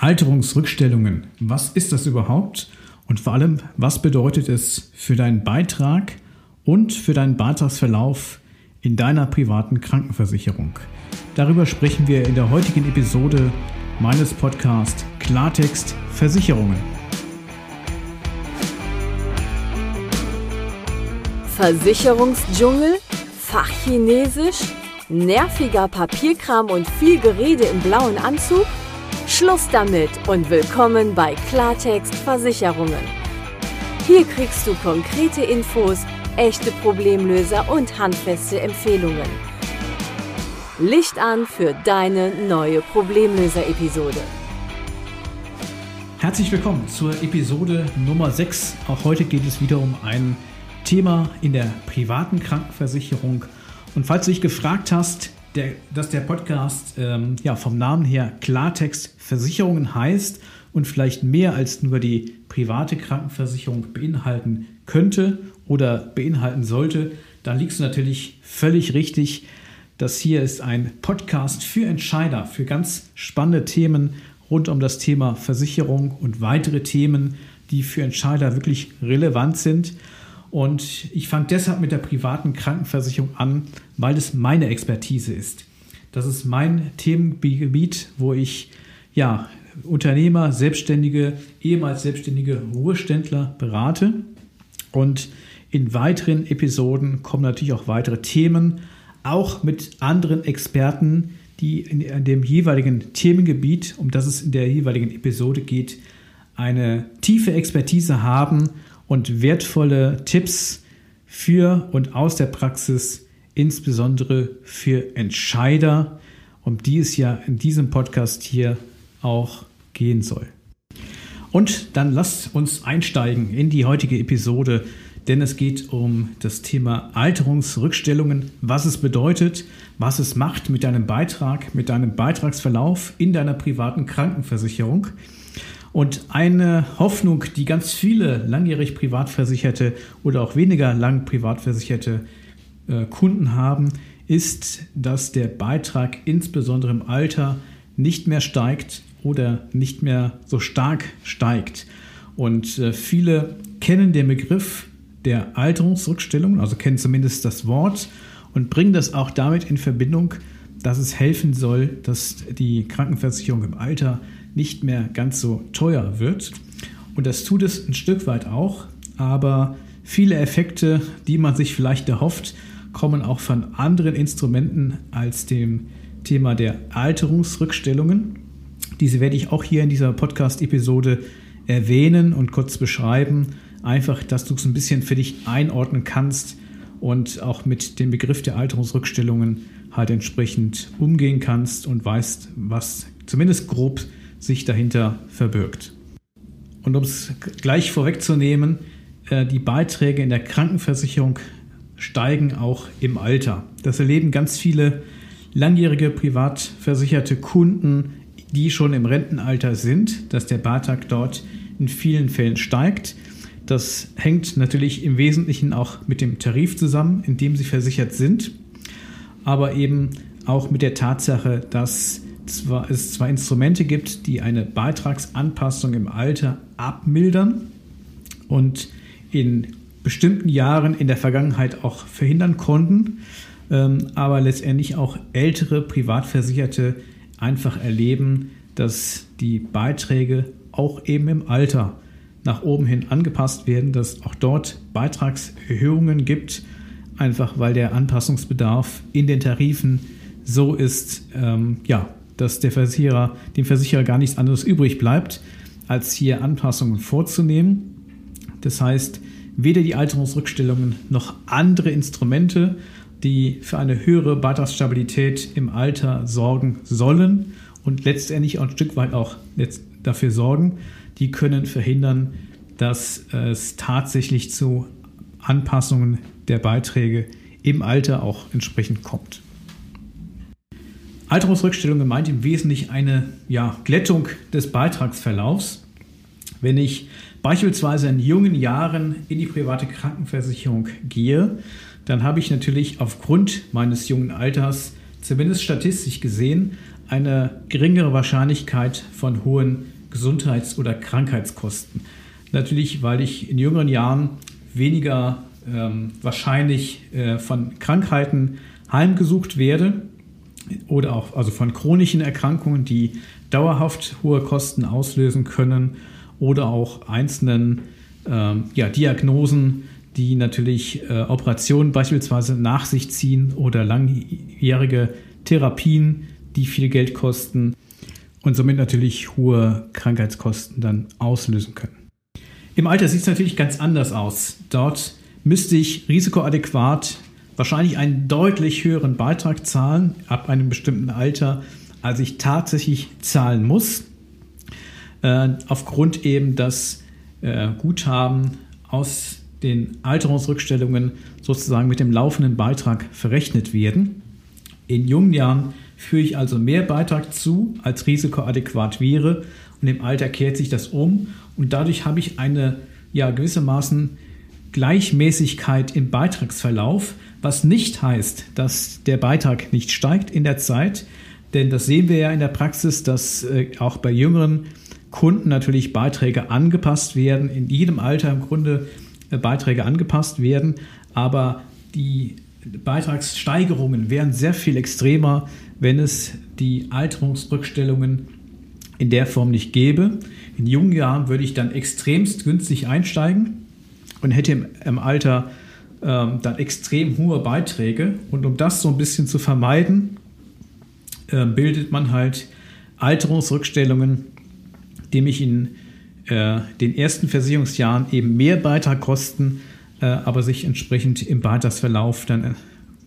Alterungsrückstellungen. Was ist das überhaupt? Und vor allem, was bedeutet es für deinen Beitrag und für deinen Beitragsverlauf in deiner privaten Krankenversicherung? Darüber sprechen wir in der heutigen Episode meines Podcasts Klartext Versicherungen. Versicherungsdschungel, Fachchinesisch, nerviger Papierkram und viel Gerede im blauen Anzug? Schluss damit und willkommen bei Klartext Versicherungen. Hier kriegst du konkrete Infos, echte Problemlöser und handfeste Empfehlungen. Licht an für deine neue Problemlöser-Episode. Herzlich willkommen zur Episode Nummer 6. Auch heute geht es wieder um ein Thema in der privaten Krankenversicherung. Und falls du dich gefragt hast, der, dass der Podcast ähm, ja, vom Namen her Klartext Versicherungen heißt und vielleicht mehr als nur die private Krankenversicherung beinhalten könnte oder beinhalten sollte, dann liegst du natürlich völlig richtig. Das hier ist ein Podcast für Entscheider, für ganz spannende Themen rund um das Thema Versicherung und weitere Themen, die für Entscheider wirklich relevant sind. Und ich fange deshalb mit der privaten Krankenversicherung an, weil es meine Expertise ist. Das ist mein Themengebiet, wo ich ja, Unternehmer, Selbstständige, ehemals Selbstständige Ruheständler berate. Und in weiteren Episoden kommen natürlich auch weitere Themen, auch mit anderen Experten, die in dem jeweiligen Themengebiet, um das es in der jeweiligen Episode geht, eine tiefe Expertise haben und wertvolle Tipps für und aus der Praxis, insbesondere für Entscheider, um die es ja in diesem Podcast hier auch gehen soll. Und dann lasst uns einsteigen in die heutige Episode, denn es geht um das Thema Alterungsrückstellungen, was es bedeutet, was es macht mit deinem Beitrag, mit deinem Beitragsverlauf in deiner privaten Krankenversicherung. Und eine Hoffnung, die ganz viele langjährig Privatversicherte oder auch weniger lang Privatversicherte äh, Kunden haben, ist, dass der Beitrag insbesondere im Alter nicht mehr steigt oder nicht mehr so stark steigt. Und äh, viele kennen den Begriff der Alterungsrückstellung, also kennen zumindest das Wort und bringen das auch damit in Verbindung, dass es helfen soll, dass die Krankenversicherung im Alter nicht mehr ganz so teuer wird. Und das tut es ein Stück weit auch, aber viele Effekte, die man sich vielleicht erhofft, kommen auch von anderen Instrumenten als dem Thema der Alterungsrückstellungen. Diese werde ich auch hier in dieser Podcast-Episode erwähnen und kurz beschreiben, einfach, dass du es ein bisschen für dich einordnen kannst und auch mit dem Begriff der Alterungsrückstellungen halt entsprechend umgehen kannst und weißt, was zumindest grob sich dahinter verbirgt. Und um es gleich vorwegzunehmen, äh, die Beiträge in der Krankenversicherung steigen auch im Alter. Das erleben ganz viele langjährige privatversicherte Kunden, die schon im Rentenalter sind, dass der Beitrag dort in vielen Fällen steigt. Das hängt natürlich im Wesentlichen auch mit dem Tarif zusammen, in dem sie versichert sind, aber eben auch mit der Tatsache, dass zwar, es zwei Instrumente gibt, die eine Beitragsanpassung im Alter abmildern und in bestimmten Jahren in der Vergangenheit auch verhindern konnten, ähm, aber letztendlich auch ältere Privatversicherte einfach erleben, dass die Beiträge auch eben im Alter nach oben hin angepasst werden, dass auch dort Beitragserhöhungen gibt, einfach weil der Anpassungsbedarf in den Tarifen so ist, ähm, ja, dass der Versicherer, dem Versicherer gar nichts anderes übrig bleibt, als hier Anpassungen vorzunehmen. Das heißt, weder die Alterungsrückstellungen noch andere Instrumente, die für eine höhere Beitragsstabilität im Alter sorgen sollen und letztendlich auch ein Stück weit auch dafür sorgen, die können verhindern, dass es tatsächlich zu Anpassungen der Beiträge im Alter auch entsprechend kommt. Alterungsrückstellung meint im Wesentlichen eine ja, Glättung des Beitragsverlaufs. Wenn ich beispielsweise in jungen Jahren in die private Krankenversicherung gehe, dann habe ich natürlich aufgrund meines jungen Alters zumindest statistisch gesehen eine geringere Wahrscheinlichkeit von hohen Gesundheits- oder Krankheitskosten. Natürlich, weil ich in jüngeren Jahren weniger ähm, wahrscheinlich äh, von Krankheiten heimgesucht werde oder auch also von chronischen Erkrankungen, die dauerhaft hohe Kosten auslösen können oder auch einzelnen ähm, ja, Diagnosen, die natürlich äh, Operationen beispielsweise nach sich ziehen oder langjährige Therapien, die viel Geld kosten und somit natürlich hohe Krankheitskosten dann auslösen können. Im Alter sieht es natürlich ganz anders aus. Dort müsste ich risikoadäquat wahrscheinlich einen deutlich höheren Beitrag zahlen ab einem bestimmten Alter, als ich tatsächlich zahlen muss, äh, aufgrund eben, dass äh, Guthaben aus den Alterungsrückstellungen sozusagen mit dem laufenden Beitrag verrechnet werden. In jungen Jahren führe ich also mehr Beitrag zu, als risikoadäquat wäre. Und im Alter kehrt sich das um. Und dadurch habe ich eine ja gewissermaßen Gleichmäßigkeit im Beitragsverlauf, was nicht heißt, dass der Beitrag nicht steigt in der Zeit, denn das sehen wir ja in der Praxis, dass äh, auch bei jüngeren Kunden natürlich Beiträge angepasst werden, in jedem Alter im Grunde äh, Beiträge angepasst werden, aber die Beitragssteigerungen wären sehr viel extremer, wenn es die Alterungsrückstellungen in der Form nicht gäbe. In jungen Jahren würde ich dann extremst günstig einsteigen und hätte im, im Alter ähm, dann extrem hohe Beiträge. Und um das so ein bisschen zu vermeiden, äh, bildet man halt Alterungsrückstellungen, die mich in äh, den ersten Versicherungsjahren eben mehr Beitrag kosten, äh, aber sich entsprechend im Beitragsverlauf dann äh,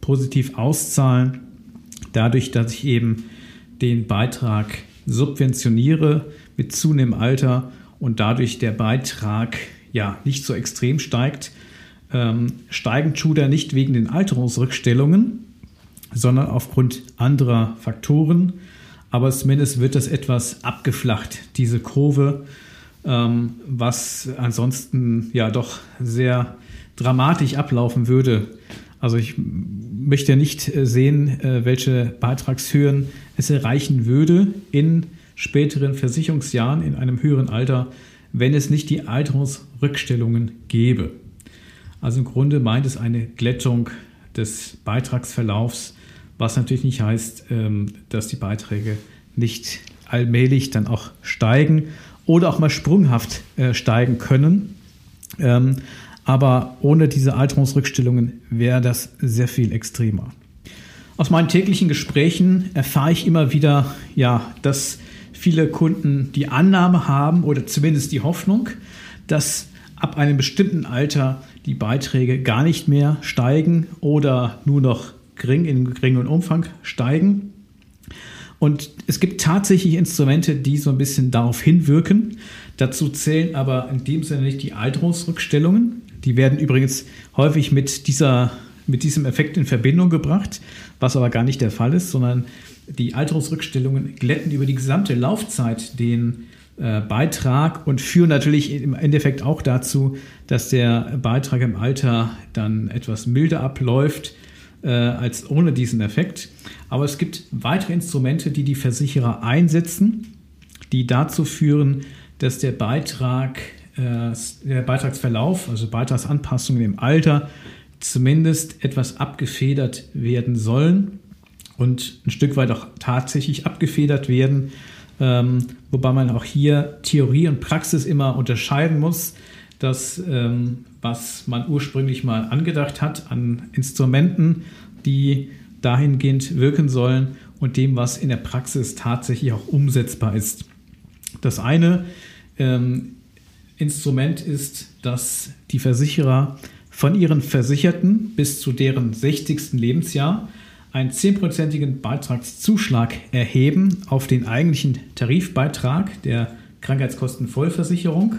positiv auszahlen, dadurch, dass ich eben den Beitrag subventioniere mit zunehmendem Alter und dadurch der Beitrag ja nicht so extrem steigt. Ähm, steigen tut er nicht wegen den Alterungsrückstellungen, sondern aufgrund anderer Faktoren. Aber zumindest wird das etwas abgeflacht, diese Kurve, ähm, was ansonsten ja doch sehr dramatisch ablaufen würde. Also ich möchte nicht äh, sehen, äh, welche Beitragshöhen es erreichen würde in späteren Versicherungsjahren, in einem höheren Alter, wenn es nicht die Alterungsrückstellungen gäbe. Also im Grunde meint es eine Glättung des Beitragsverlaufs, was natürlich nicht heißt, ähm, dass die Beiträge nicht allmählich dann auch steigen oder auch mal sprunghaft äh, steigen können. Ähm, aber ohne diese Alterungsrückstellungen wäre das sehr viel extremer. Aus meinen täglichen Gesprächen erfahre ich immer wieder, ja, dass viele Kunden die Annahme haben oder zumindest die Hoffnung, dass ab einem bestimmten Alter die Beiträge gar nicht mehr steigen oder nur noch gering in geringem Umfang steigen. Und es gibt tatsächlich Instrumente, die so ein bisschen darauf hinwirken. Dazu zählen aber in dem Sinne nicht die Alterungsrückstellungen, die werden übrigens häufig mit, dieser, mit diesem Effekt in Verbindung gebracht, was aber gar nicht der Fall ist, sondern die Alterungsrückstellungen glätten über die gesamte Laufzeit den Beitrag und führen natürlich im Endeffekt auch dazu, dass der Beitrag im Alter dann etwas milder abläuft äh, als ohne diesen Effekt. Aber es gibt weitere Instrumente, die die Versicherer einsetzen, die dazu führen, dass der Beitrag äh, der Beitragsverlauf, also Beitragsanpassungen im Alter, zumindest etwas abgefedert werden sollen und ein Stück weit auch tatsächlich abgefedert werden. Ähm, wobei man auch hier Theorie und Praxis immer unterscheiden muss. dass ähm, was man ursprünglich mal angedacht hat an Instrumenten, die dahingehend wirken sollen und dem, was in der Praxis tatsächlich auch umsetzbar ist. Das eine ähm, Instrument ist, dass die Versicherer von ihren Versicherten bis zu deren 60. Lebensjahr einen 10%igen Beitragszuschlag erheben auf den eigentlichen Tarifbeitrag der Krankheitskostenvollversicherung.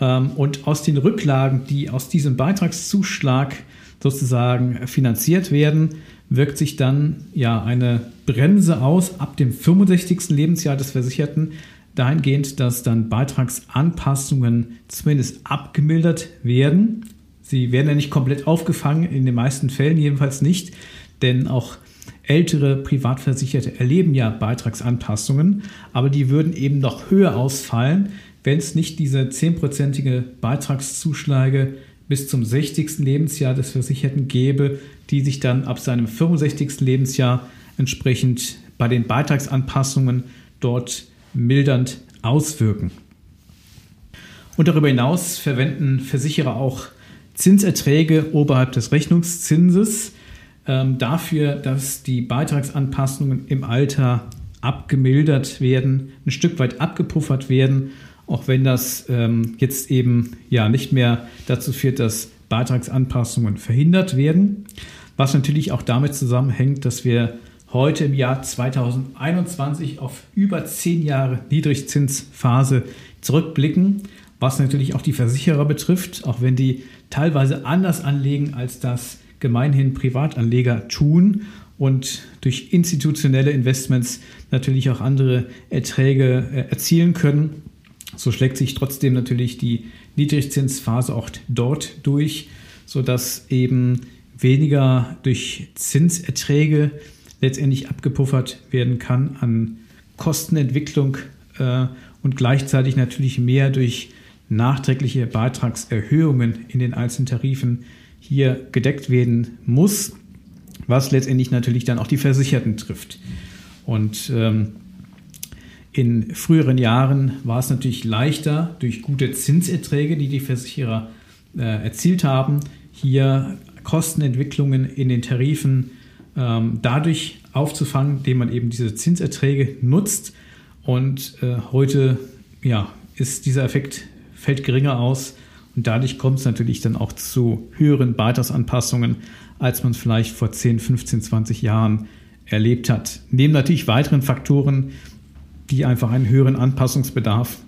Ähm, und aus den Rücklagen, die aus diesem Beitragszuschlag sozusagen finanziert werden, wirkt sich dann ja eine Bremse aus ab dem 65. Lebensjahr des Versicherten, dahingehend, dass dann Beitragsanpassungen zumindest abgemildert werden. Sie werden ja nicht komplett aufgefangen, in den meisten Fällen jedenfalls nicht, denn auch ältere Privatversicherte erleben ja Beitragsanpassungen, aber die würden eben noch höher ausfallen, wenn es nicht diese 10%ige Beitragszuschläge bis zum 60. Lebensjahr des Versicherten gäbe, die sich dann ab seinem 65. Lebensjahr entsprechend bei den Beitragsanpassungen dort mildernd auswirken. Und darüber hinaus verwenden Versicherer auch Zinserträge oberhalb des Rechnungszinses ähm, dafür, dass die Beitragsanpassungen im Alter abgemildert werden, ein Stück weit abgepuffert werden, auch wenn das ähm, jetzt eben ja nicht mehr dazu führt, dass Beitragsanpassungen verhindert werden. Was natürlich auch damit zusammenhängt, dass wir heute im Jahr 2021 auf über zehn Jahre Niedrigzinsphase zurückblicken, was natürlich auch die Versicherer betrifft, auch wenn die teilweise anders anlegen, als das gemeinhin Privatanleger tun und durch institutionelle Investments natürlich auch andere Erträge äh, erzielen können. So schlägt sich trotzdem natürlich die Niedrigzinsphase auch dort durch, sodass eben weniger durch Zinserträge letztendlich abgepuffert werden kann an Kostenentwicklung äh, und gleichzeitig natürlich mehr durch nachträgliche Beitragserhöhungen in den einzelnen Tarifen hier gedeckt werden muss, was letztendlich natürlich dann auch die Versicherten trifft. Und ähm, in früheren Jahren war es natürlich leichter, durch gute Zinserträge, die die Versicherer äh, erzielt haben, hier Kostenentwicklungen in den Tarifen ähm, dadurch aufzufangen, indem man eben diese Zinserträge nutzt. Und äh, heute ja, ist dieser Effekt fällt geringer aus und dadurch kommt es natürlich dann auch zu höheren Beitragsanpassungen, als man vielleicht vor 10, 15, 20 Jahren erlebt hat. Neben natürlich weiteren Faktoren, die einfach einen höheren Anpassungsbedarf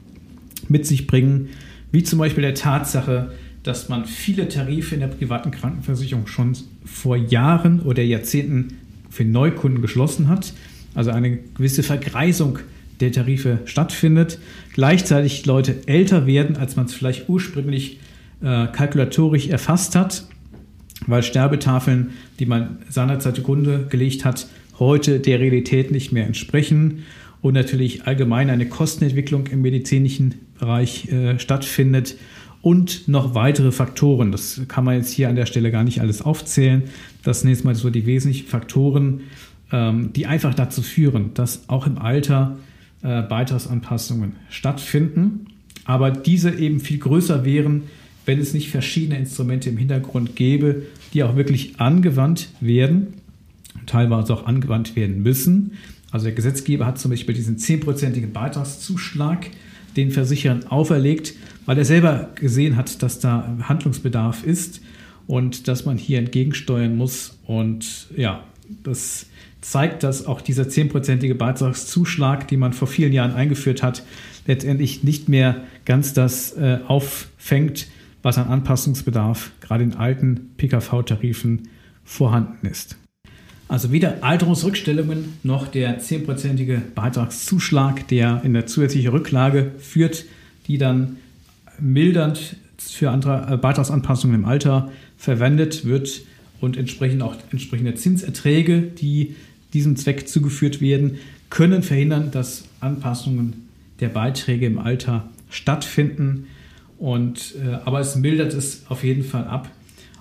mit sich bringen, wie zum Beispiel der Tatsache, dass man viele Tarife in der privaten Krankenversicherung schon vor Jahren oder Jahrzehnten für Neukunden geschlossen hat. Also eine gewisse Vergreisung der Tarife stattfindet. Gleichzeitig Leute älter werden, als man es vielleicht ursprünglich äh, kalkulatorisch erfasst hat, weil Sterbetafeln, die man seinerzeit zugrunde gelegt hat, heute der Realität nicht mehr entsprechen und natürlich allgemein eine Kostenentwicklung im medizinischen Bereich äh, stattfindet und noch weitere Faktoren. Das kann man jetzt hier an der Stelle gar nicht alles aufzählen. Das sind jetzt mal so die wesentlichen Faktoren, ähm, die einfach dazu führen, dass auch im Alter äh, Beitragsanpassungen stattfinden, aber diese eben viel größer wären, wenn es nicht verschiedene Instrumente im Hintergrund gäbe, die auch wirklich angewandt werden, teilweise auch angewandt werden müssen. Also der Gesetzgeber hat zum Beispiel diesen 10-prozentigen Beitragszuschlag den Versicherern auferlegt, weil er selber gesehen hat, dass da Handlungsbedarf ist und dass man hier entgegensteuern muss. Und ja, das zeigt, dass auch dieser 10-prozentige Beitragszuschlag, den man vor vielen Jahren eingeführt hat, letztendlich nicht mehr ganz das äh, auffängt, was an Anpassungsbedarf gerade in alten PKV-Tarifen vorhanden ist. Also weder Alterungsrückstellungen noch der 10-prozentige Beitragszuschlag, der in der zusätzliche Rücklage führt, die dann mildernd für andere äh, Beitragsanpassungen im Alter verwendet wird und entsprechend auch entsprechende Zinserträge, die diesem Zweck zugeführt werden, können verhindern, dass Anpassungen der Beiträge im Alter stattfinden. Und, äh, aber es mildert es auf jeden Fall ab.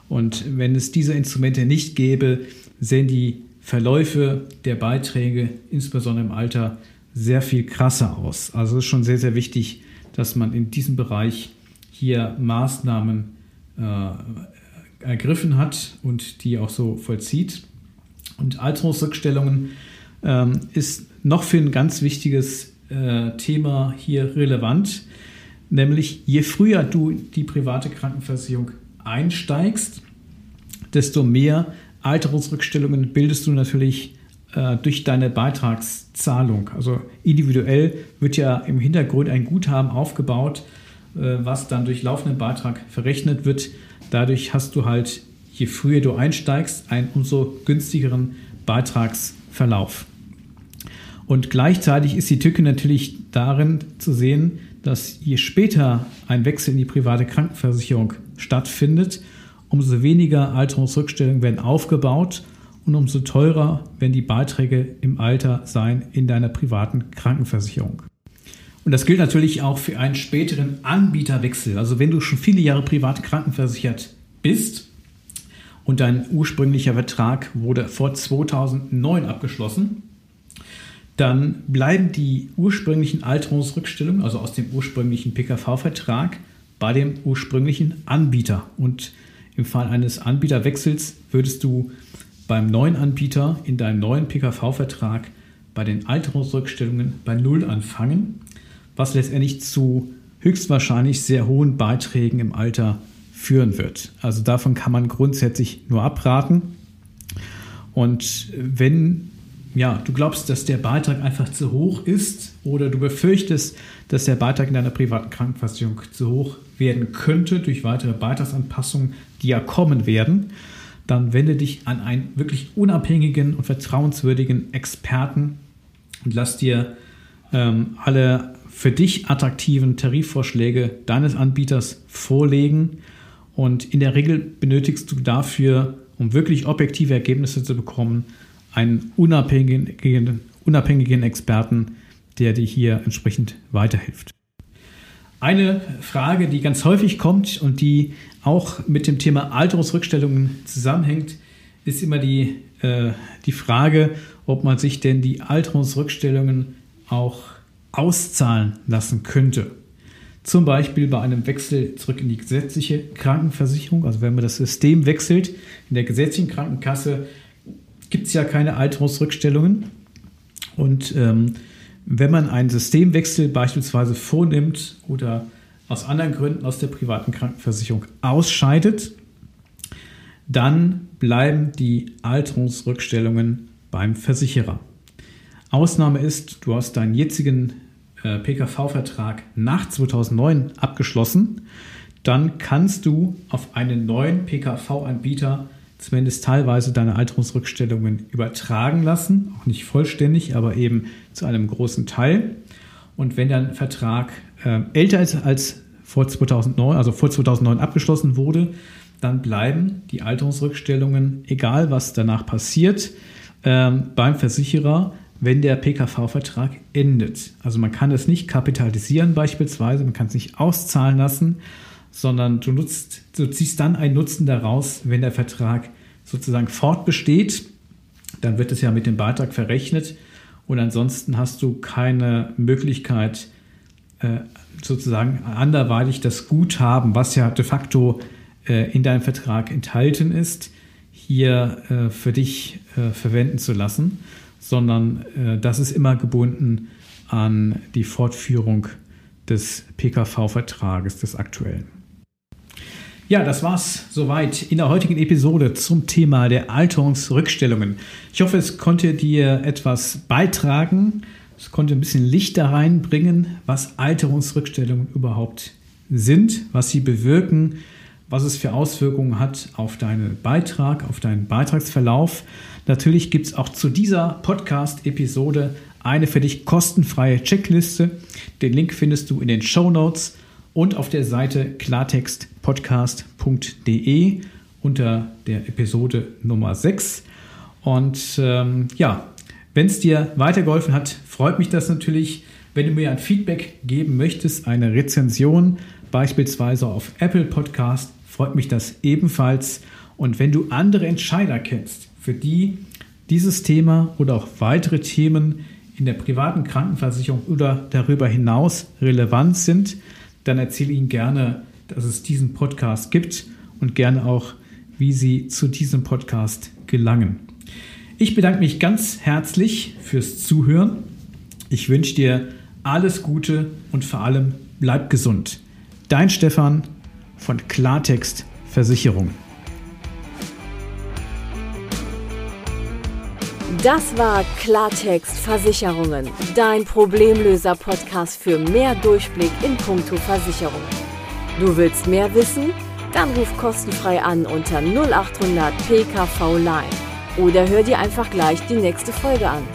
Und wenn es diese Instrumente nicht gäbe, sehen die Verläufe der Beiträge, insbesondere im Alter, sehr viel krasser aus. Also es ist schon sehr, sehr wichtig, dass man in diesem Bereich hier Maßnahmen äh, ergriffen hat und die auch so vollzieht. Und Alterungsrückstellungen ähm, ist noch für ein ganz wichtiges äh, Thema hier relevant, nämlich je früher du die private Krankenversicherung einsteigst, desto mehr Alterungsrückstellungen bildest du natürlich äh, durch deine Beitragszahlung. Also individuell wird ja im Hintergrund ein Guthaben aufgebaut, äh, was dann durch laufenden Beitrag verrechnet wird. Dadurch hast du halt je früher du einsteigst, einen umso günstigeren Beitragsverlauf. Und gleichzeitig ist die Tücke natürlich darin zu sehen, dass je später ein Wechsel in die private Krankenversicherung stattfindet, umso weniger Alterungsrückstellungen werden aufgebaut und umso teurer werden die Beiträge im Alter sein in deiner privaten Krankenversicherung. Und das gilt natürlich auch für einen späteren Anbieterwechsel. Also wenn du schon viele Jahre privat krankenversichert bist und dein ursprünglicher Vertrag wurde vor 2009 abgeschlossen, dann bleiben die ursprünglichen Alterungsrückstellungen, also aus dem ursprünglichen PKV-Vertrag, bei dem ursprünglichen Anbieter. Und im Fall eines Anbieterwechsels würdest du beim neuen Anbieter in deinem neuen PKV-Vertrag bei den Alterungsrückstellungen bei Null anfangen, was letztendlich zu höchstwahrscheinlich sehr hohen Beiträgen im Alter führen wird. Also davon kann man grundsätzlich nur abraten. Und wenn ja, du glaubst, dass der Beitrag einfach zu hoch ist oder du befürchtest, dass der Beitrag in deiner privaten Krankenversicherung zu hoch werden könnte durch weitere Beitragsanpassungen, die ja kommen werden, dann wende dich an einen wirklich unabhängigen und vertrauenswürdigen Experten und lass dir ähm, alle für dich attraktiven Tarifvorschläge deines Anbieters vorlegen. Und in der Regel benötigst du dafür, um wirklich objektive Ergebnisse zu bekommen, einen unabhängigen, unabhängigen Experten, der dir hier entsprechend weiterhilft. Eine Frage, die ganz häufig kommt und die auch mit dem Thema Alterungsrückstellungen zusammenhängt, ist immer die, äh, die Frage, ob man sich denn die Alterungsrückstellungen auch auszahlen lassen könnte. Zum Beispiel bei einem Wechsel zurück in die gesetzliche Krankenversicherung, also wenn man das System wechselt, in der gesetzlichen Krankenkasse gibt es ja keine Alterungsrückstellungen. Und ähm, wenn man einen Systemwechsel beispielsweise vornimmt oder aus anderen Gründen aus der privaten Krankenversicherung ausscheidet, dann bleiben die Alterungsrückstellungen beim Versicherer. Ausnahme ist, du hast deinen jetzigen äh, PKV-Vertrag nach 2009 abgeschlossen, dann kannst du auf einen neuen PKV-Anbieter zumindest teilweise deine Alterungsrückstellungen übertragen lassen, auch nicht vollständig, aber eben zu einem großen Teil. Und wenn dein Vertrag äh, älter ist als vor 2009, also vor 2009 abgeschlossen wurde, dann bleiben die Alterungsrückstellungen, egal was danach passiert, äh, beim Versicherer, wenn der PKV-Vertrag endet. Also man kann es nicht kapitalisieren beispielsweise, man kann es nicht auszahlen lassen, sondern du nutzt, du ziehst dann einen Nutzen daraus, wenn der Vertrag sozusagen fortbesteht, dann wird es ja mit dem Beitrag verrechnet und ansonsten hast du keine Möglichkeit, äh, sozusagen anderweitig das Guthaben, was ja de facto äh, in deinem Vertrag enthalten ist, hier äh, für dich verwenden zu lassen, sondern das ist immer gebunden an die Fortführung des PKV-Vertrages, des aktuellen. Ja, das war's soweit in der heutigen Episode zum Thema der Alterungsrückstellungen. Ich hoffe, es konnte dir etwas beitragen. Es konnte ein bisschen Licht da reinbringen, was Alterungsrückstellungen überhaupt sind, was sie bewirken, was es für Auswirkungen hat auf deinen Beitrag, auf deinen Beitragsverlauf. Natürlich gibt es auch zu dieser Podcast-Episode eine für dich kostenfreie Checkliste. Den Link findest du in den Show Notes und auf der Seite klartextpodcast.de unter der Episode Nummer 6. Und ähm, ja, wenn es dir weitergeholfen hat, freut mich das natürlich. Wenn du mir ein Feedback geben möchtest, eine Rezension, beispielsweise auf Apple Podcast, freut mich das ebenfalls. Und wenn du andere Entscheider kennst, für die dieses Thema oder auch weitere Themen in der privaten Krankenversicherung oder darüber hinaus relevant sind, dann erzähle Ihnen gerne, dass es diesen Podcast gibt und gerne auch, wie Sie zu diesem Podcast gelangen. Ich bedanke mich ganz herzlich fürs Zuhören. Ich wünsche dir alles Gute und vor allem bleib gesund. Dein Stefan von Klartext Versicherung. Das war Klartext Versicherungen, dein Problemlöser-Podcast für mehr Durchblick in puncto Versicherung. Du willst mehr wissen? Dann ruf kostenfrei an unter 0800 PKV Line oder hör dir einfach gleich die nächste Folge an.